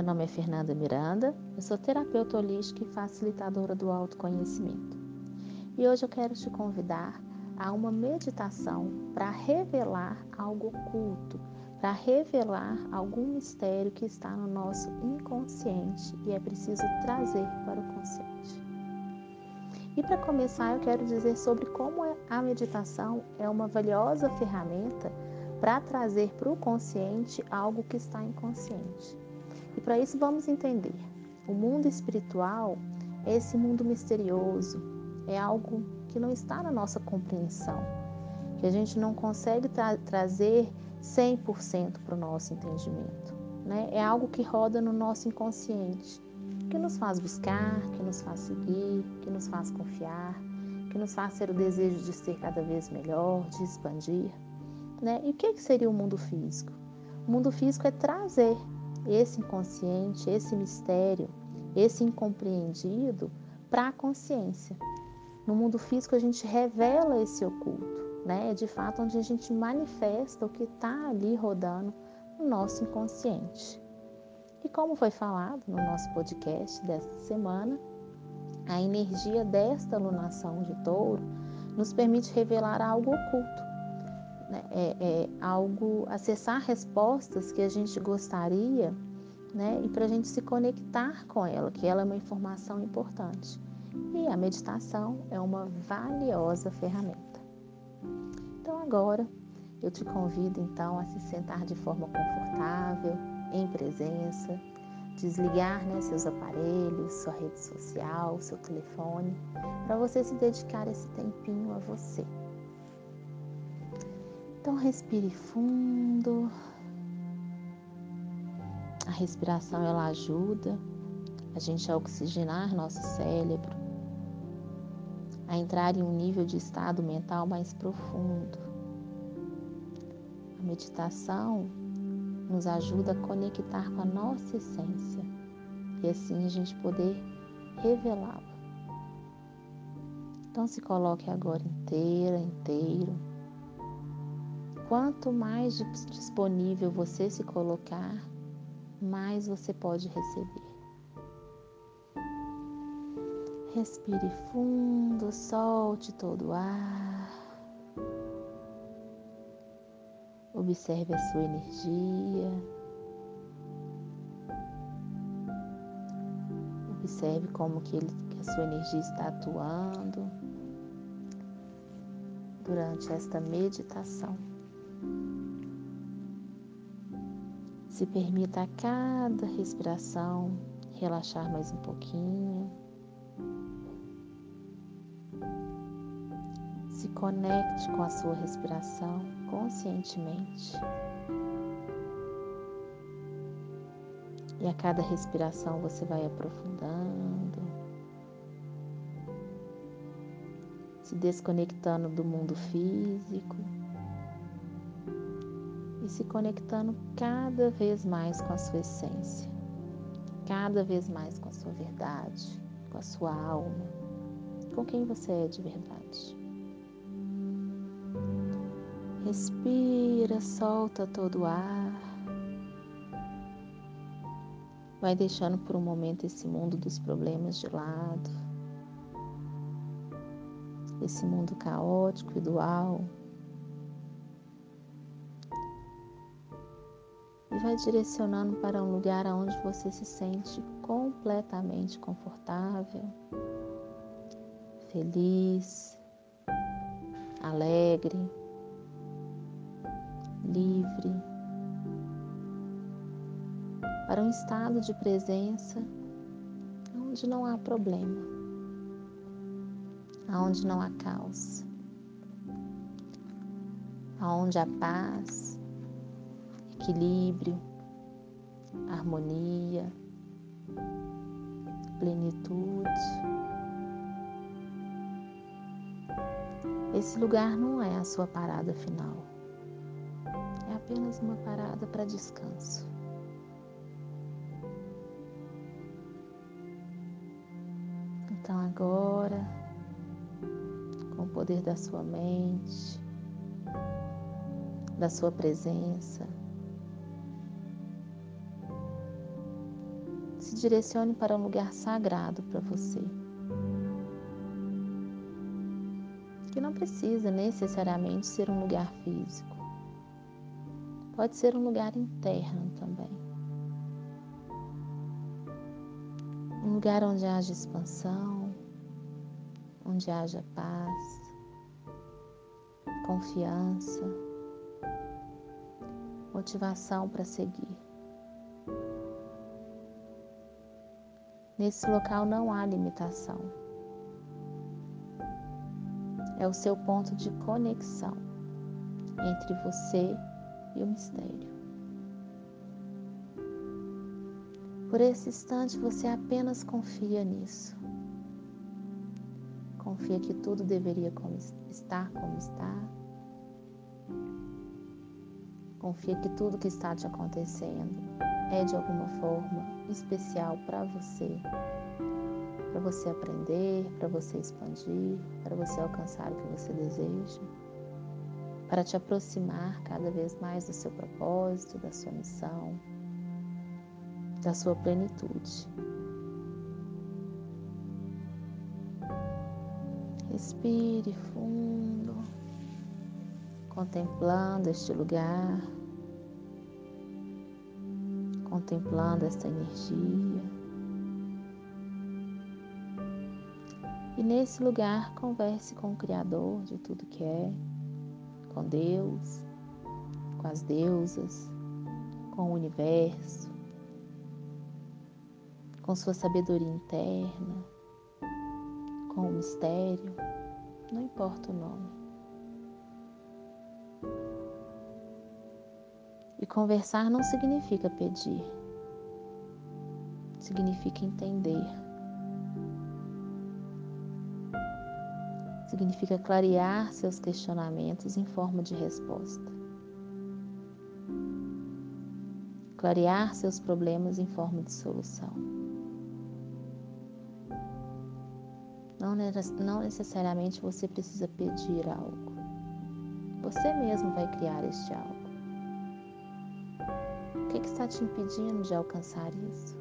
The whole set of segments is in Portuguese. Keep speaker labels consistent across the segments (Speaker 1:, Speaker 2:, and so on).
Speaker 1: Meu nome é Fernanda Miranda, eu sou terapeuta holística e facilitadora do autoconhecimento. E hoje eu quero te convidar a uma meditação para revelar algo oculto, para revelar algum mistério que está no nosso inconsciente e é preciso trazer para o consciente. E para começar, eu quero dizer sobre como é a meditação é uma valiosa ferramenta para trazer para o consciente algo que está inconsciente. E para isso vamos entender. O mundo espiritual é esse mundo misterioso, é algo que não está na nossa compreensão, que a gente não consegue tra trazer 100% para o nosso entendimento. Né? É algo que roda no nosso inconsciente, que nos faz buscar, que nos faz seguir, que nos faz confiar, que nos faz ter o desejo de ser cada vez melhor, de expandir. Né? E o que seria o mundo físico? O mundo físico é trazer esse inconsciente, esse mistério, esse incompreendido para a consciência. No mundo físico a gente revela esse oculto, né? É de fato onde a gente manifesta o que está ali rodando no nosso inconsciente. E como foi falado no nosso podcast desta semana, a energia desta alunação de touro nos permite revelar algo oculto, né? é, é algo, acessar respostas que a gente gostaria, né? E para a gente se conectar com ela, que ela é uma informação importante. E a meditação é uma valiosa ferramenta. Então agora eu te convido então a se sentar de forma confortável, em presença, desligar né, seus aparelhos, sua rede social, seu telefone, para você se dedicar esse tempinho a você. Então respire fundo. A respiração ela ajuda a gente a oxigenar nosso cérebro, a entrar em um nível de estado mental mais profundo. A meditação nos ajuda a conectar com a nossa essência e assim a gente poder revelá-la. Então se coloque agora inteira, inteiro Quanto mais disponível você se colocar, mais você pode receber. Respire fundo, solte todo o ar. Observe a sua energia. Observe como que, ele, que a sua energia está atuando durante esta meditação. Se permita a cada respiração relaxar mais um pouquinho. Se conecte com a sua respiração conscientemente. E a cada respiração você vai aprofundando, se desconectando do mundo físico se conectando cada vez mais com a sua essência, cada vez mais com a sua verdade, com a sua alma, com quem você é de verdade. Respira, solta todo o ar. Vai deixando por um momento esse mundo dos problemas de lado, esse mundo caótico e dual vai direcionando para um lugar onde você se sente completamente confortável, feliz, alegre, livre, para um estado de presença onde não há problema, onde não há caos, onde há paz equilíbrio, harmonia, plenitude. Esse lugar não é a sua parada final, é apenas uma parada para descanso. Então agora, com o poder da sua mente, da sua presença, direcione para um lugar sagrado para você. Que não precisa necessariamente ser um lugar físico. Pode ser um lugar interno também. Um lugar onde haja expansão, onde haja paz, confiança, motivação para seguir. Nesse local não há limitação. É o seu ponto de conexão entre você e o mistério. Por esse instante você apenas confia nisso. Confia que tudo deveria como estar como está. Confia que tudo que está te acontecendo é de alguma forma especial para você, para você aprender, para você expandir, para você alcançar o que você deseja, para te aproximar cada vez mais do seu propósito, da sua missão, da sua plenitude. Respire fundo, contemplando este lugar contemplando esta energia. E nesse lugar converse com o Criador de tudo que é, com Deus, com as deusas, com o universo, com sua sabedoria interna, com o mistério, não importa o nome. E conversar não significa pedir, significa entender. Significa clarear seus questionamentos em forma de resposta. Clarear seus problemas em forma de solução. Não, necessariamente você precisa pedir algo. Você mesmo vai criar este algo que está te impedindo de alcançar isso?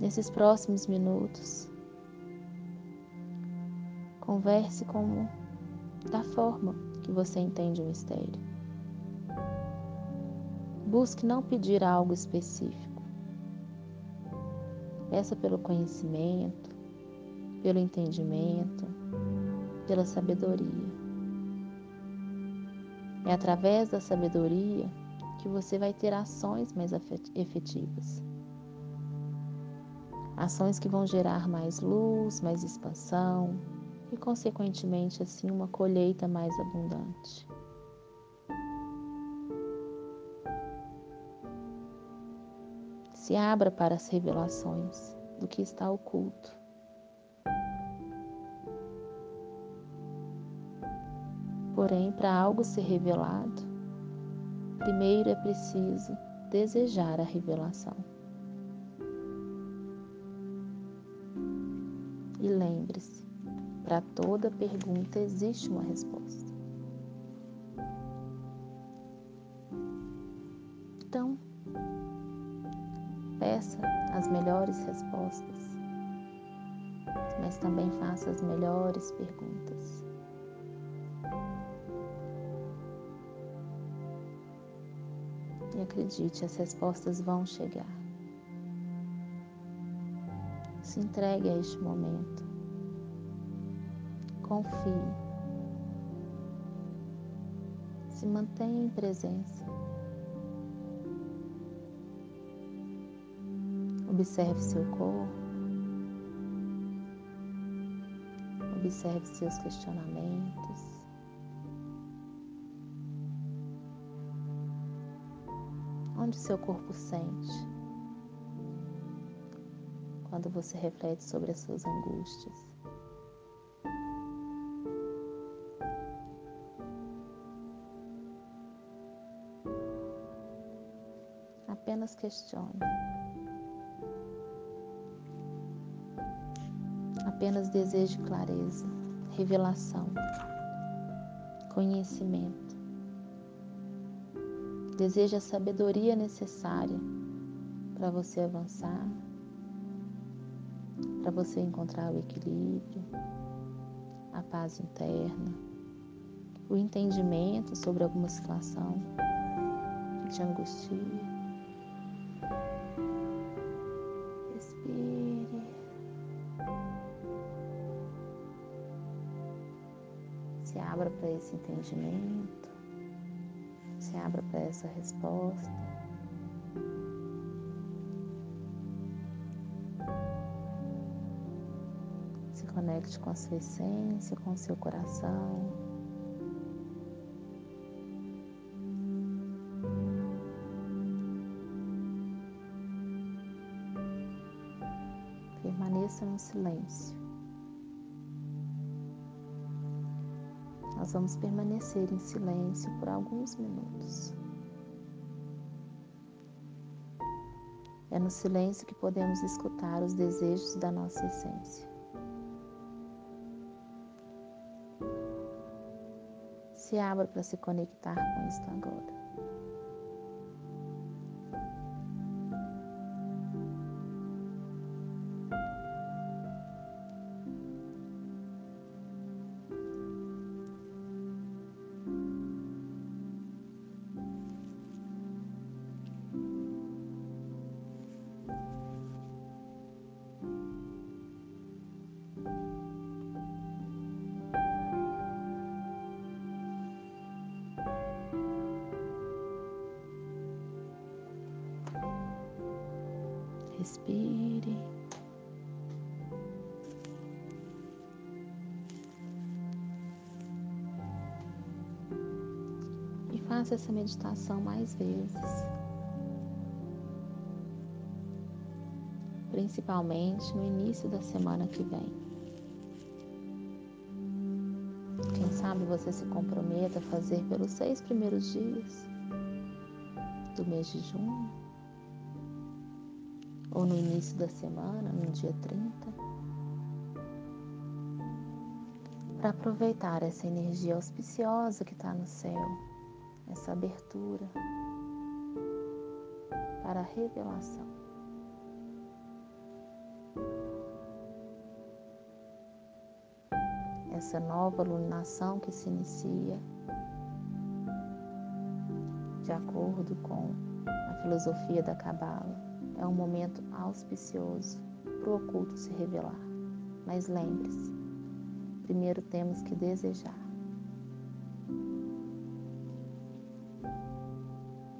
Speaker 1: Nesses próximos minutos, converse como da forma que você entende o mistério. Busque não pedir algo específico. Peça pelo conhecimento, pelo entendimento, pela sabedoria. É através da sabedoria que você vai ter ações mais efetivas. Ações que vão gerar mais luz, mais expansão e, consequentemente, assim, uma colheita mais abundante. Se abra para as revelações do que está oculto. Porém, para algo ser revelado, primeiro é preciso desejar a revelação. E lembre-se, para toda pergunta existe uma resposta. Então, peça as melhores respostas, mas também faça as melhores perguntas. Acredite, as respostas vão chegar. Se entregue a este momento. Confie. Se mantenha em presença. Observe seu corpo. Observe seus questionamentos. Onde seu corpo sente quando você reflete sobre as suas angústias. Apenas questione. Apenas deseje clareza, revelação, conhecimento Deseja a sabedoria necessária para você avançar, para você encontrar o equilíbrio, a paz interna, o entendimento sobre alguma situação que te angustia. Respire. Se abra para esse entendimento, se abra para essa resposta. conecte com a sua essência, com o seu coração. Permaneça no silêncio. Nós vamos permanecer em silêncio por alguns minutos. É no silêncio que podemos escutar os desejos da nossa essência. se abra para se conectar com isto agora. Respire. E faça essa meditação mais vezes. Principalmente no início da semana que vem. Quem sabe você se comprometa a fazer pelos seis primeiros dias do mês de junho ou no início da semana, no dia 30, para aproveitar essa energia auspiciosa que está no céu, essa abertura para a revelação. Essa nova iluminação que se inicia de acordo com a filosofia da Cabala é um momento auspicioso para o oculto se revelar. Mas lembre-se, primeiro temos que desejar.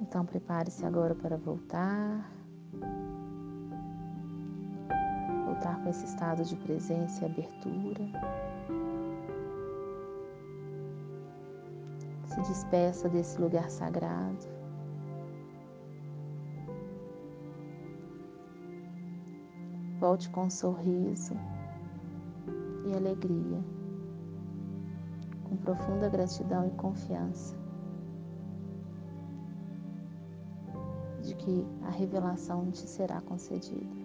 Speaker 1: Então prepare-se agora para voltar. Voltar com esse estado de presença e abertura. Se despeça desse lugar sagrado. Volte com um sorriso e alegria, com profunda gratidão e confiança de que a revelação te será concedida.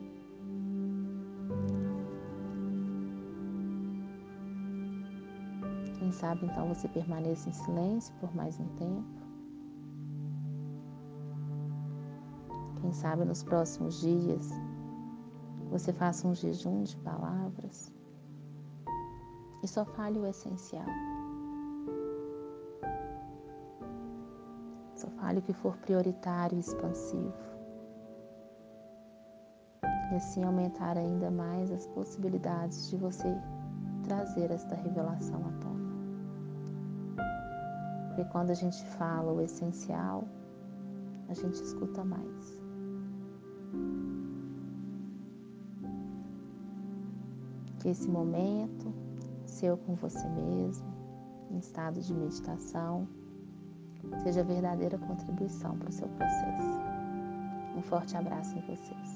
Speaker 1: Quem sabe então você permaneça em silêncio por mais um tempo. Quem sabe nos próximos dias você faça um jejum de palavras e só fale o essencial. Só fale o que for prioritário e expansivo. E assim aumentar ainda mais as possibilidades de você trazer esta revelação à tona. Porque quando a gente fala o essencial, a gente escuta mais. Que esse momento, seu com você mesmo, em estado de meditação, seja verdadeira contribuição para o seu processo. Um forte abraço em vocês.